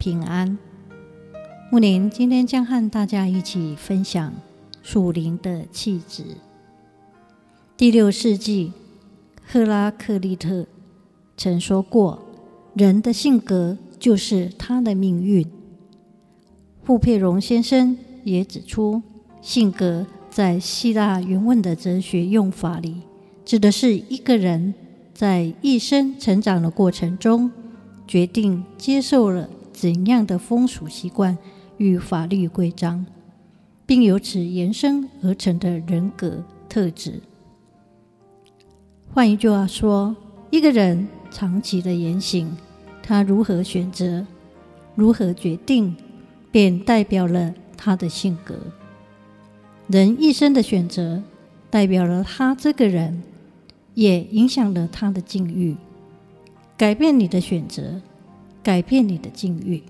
平安，木林今天将和大家一起分享属灵的气质。第六世纪，赫拉克利特曾说过：“人的性格就是他的命运。”傅佩荣先生也指出，性格在希腊原文的哲学用法里，指的是一个人在一生成长的过程中，决定接受了。怎样的风俗习惯与法律规章，并由此延伸而成的人格特质。换一句话说，一个人长期的言行，他如何选择、如何决定，便代表了他的性格。人一生的选择，代表了他这个人，也影响了他的境遇。改变你的选择。改变你的境遇。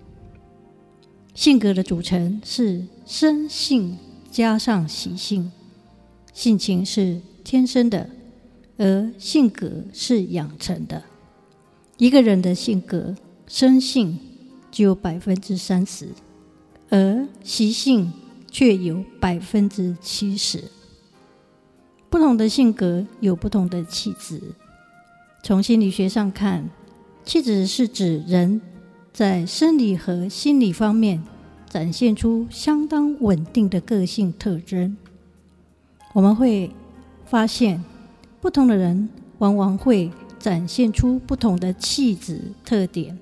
性格的组成是生性加上习性，性情是天生的，而性格是养成的。一个人的性格生性只有百分之三十，而习性却有百分之七十。不同的性格有不同的气质。从心理学上看，气质是指人在生理和心理方面展现出相当稳定的个性特征。我们会发现，不同的人往往会展现出不同的气质特点。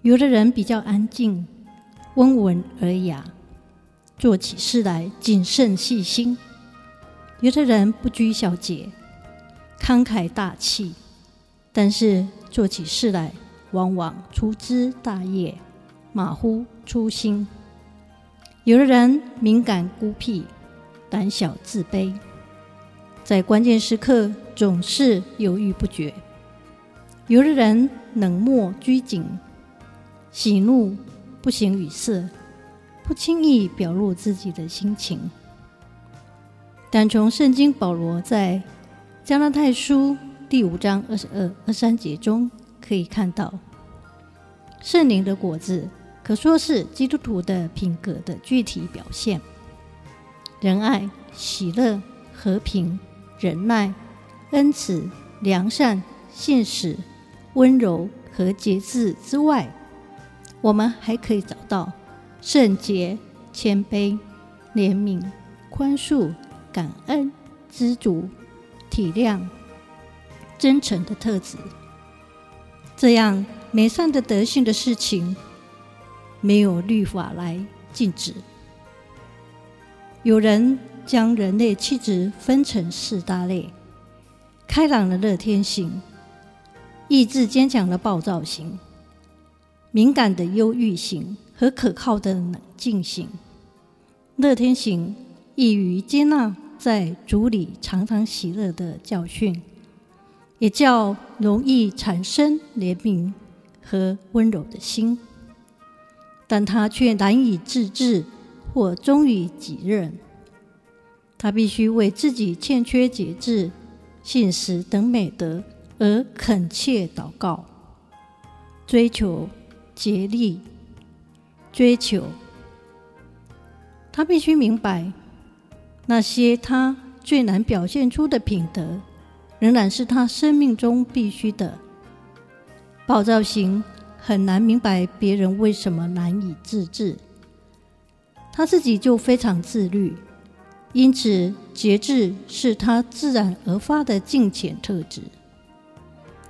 有的人比较安静、温文尔雅，做起事来谨慎细心；有的人不拘小节、慷慨大气，但是，做起事来，往往粗枝大叶，马虎粗心。有的人敏感孤僻，胆小自卑，在关键时刻总是犹豫不决。有的人冷漠拘谨，喜怒不形于色，不轻易表露自己的心情。但从圣经保罗在加拉太书。第五章二十二、二三节中可以看到，圣灵的果子可说是基督徒的品格的具体表现：仁爱、喜乐、和平、忍耐、恩慈、良善、信实、温柔和节制之外，我们还可以找到圣洁、谦卑、怜悯、宽恕、感恩、知足、体谅。真诚的特质，这样美善的德性的事情，没有律法来禁止。有人将人类气质分成四大类：开朗的乐天型、意志坚强的暴躁型、敏感的忧郁型和可靠的冷静型。乐天型易于接纳在主里常常喜乐的教训。也较容易产生怜悯和温柔的心，但他却难以自制或忠于己任。他必须为自己欠缺节制、信实等美德而恳切祷告，追求竭力，追求。他必须明白那些他最难表现出的品德。仍然是他生命中必须的。暴躁型很难明白别人为什么难以自制，他自己就非常自律，因此节制是他自然而发的敬虔特质。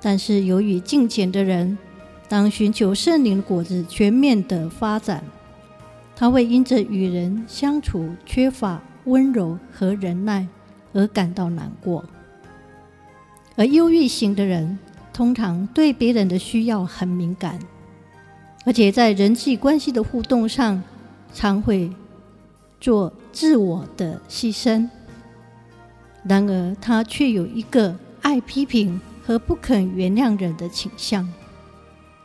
但是由于敬虔的人，当寻求圣灵果子全面的发展，他会因着与人相处缺乏温柔和忍耐而感到难过。而忧郁型的人通常对别人的需要很敏感，而且在人际关系的互动上，常会做自我的牺牲。然而，他却有一个爱批评和不肯原谅人的倾向，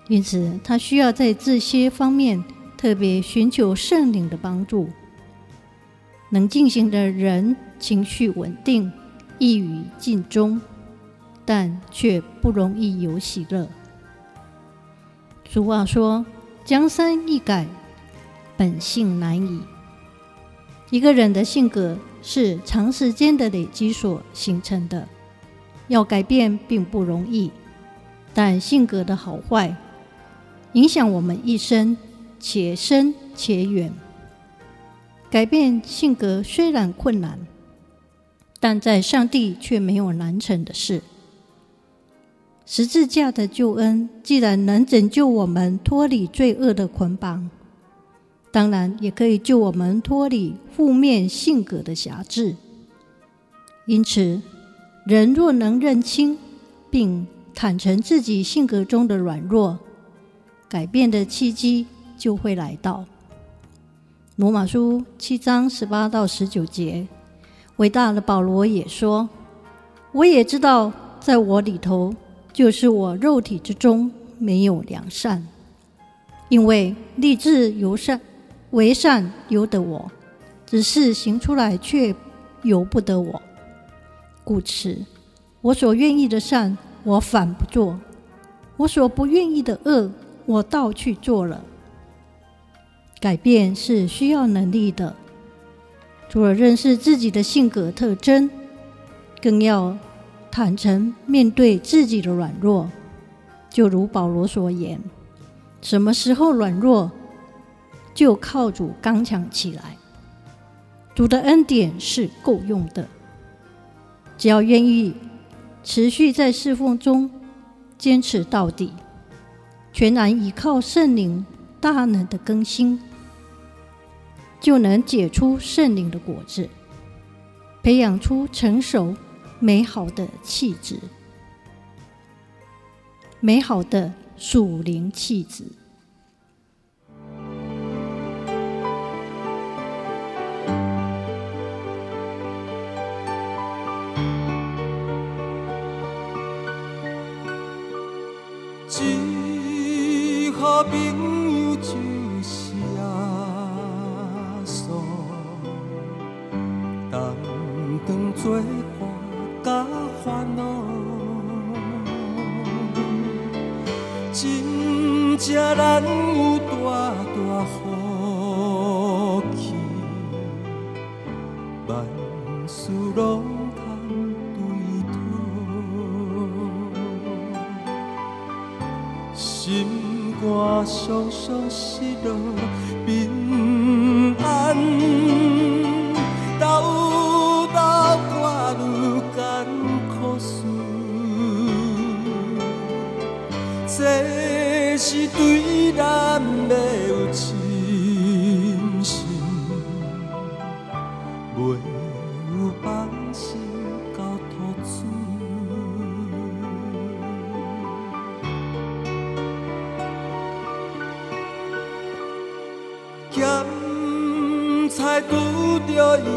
因此他需要在这些方面特别寻求圣灵的帮助。能静行的人，情绪稳定，易于尽忠，但却不容易有喜乐。俗话说：“江山易改，本性难移。”一个人的性格是长时间的累积所形成的，要改变并不容易。但性格的好坏，影响我们一生，且深且远。改变性格虽然困难，但在上帝却没有难成的事。十字架的救恩既然能拯救我们脱离罪恶的捆绑，当然也可以救我们脱离负面性格的辖制。因此，人若能认清并坦诚自己性格中的软弱，改变的契机就会来到。罗马书七章十八到十九节，伟大的保罗也说：“我也知道，在我里头，就是我肉体之中没有良善，因为立志由善为善由得我，只是行出来却由不得我。故此，我所愿意的善，我反不做；我所不愿意的恶，我倒去做了。”改变是需要能力的，除了认识自己的性格特征，更要坦诚面对自己的软弱。就如保罗所言：“什么时候软弱，就靠主刚强起来。”主的恩典是够用的，只要愿意持续在侍奉中坚持到底，全然依靠圣灵大能的更新。就能结出圣灵的果子，培养出成熟美好的气质，美好的属灵气质。最好朋友就是。做甲烦恼，真正难有大大福气，万事拢通对讨，心肝常常失落平安。对咱没有信心，没有放心交托主。咸菜拄着油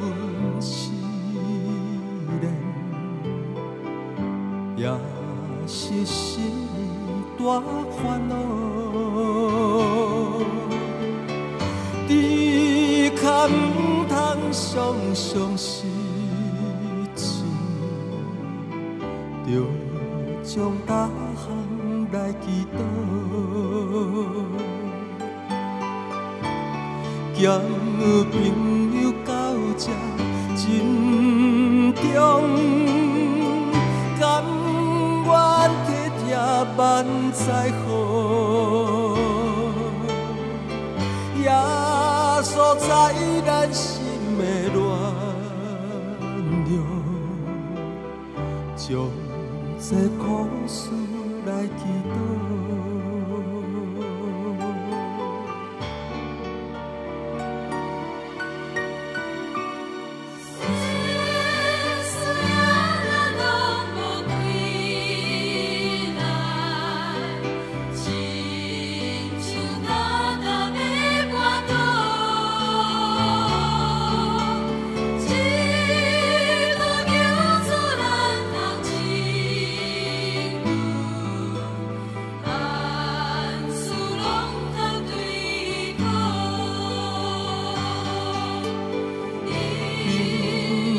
温试炼，也是心。大烦恼，只可唔通常常失志，着将大项来祈祷，交朋友到这真重。万载好，耶稣在咱心的暖流，将这苦事来祈祷。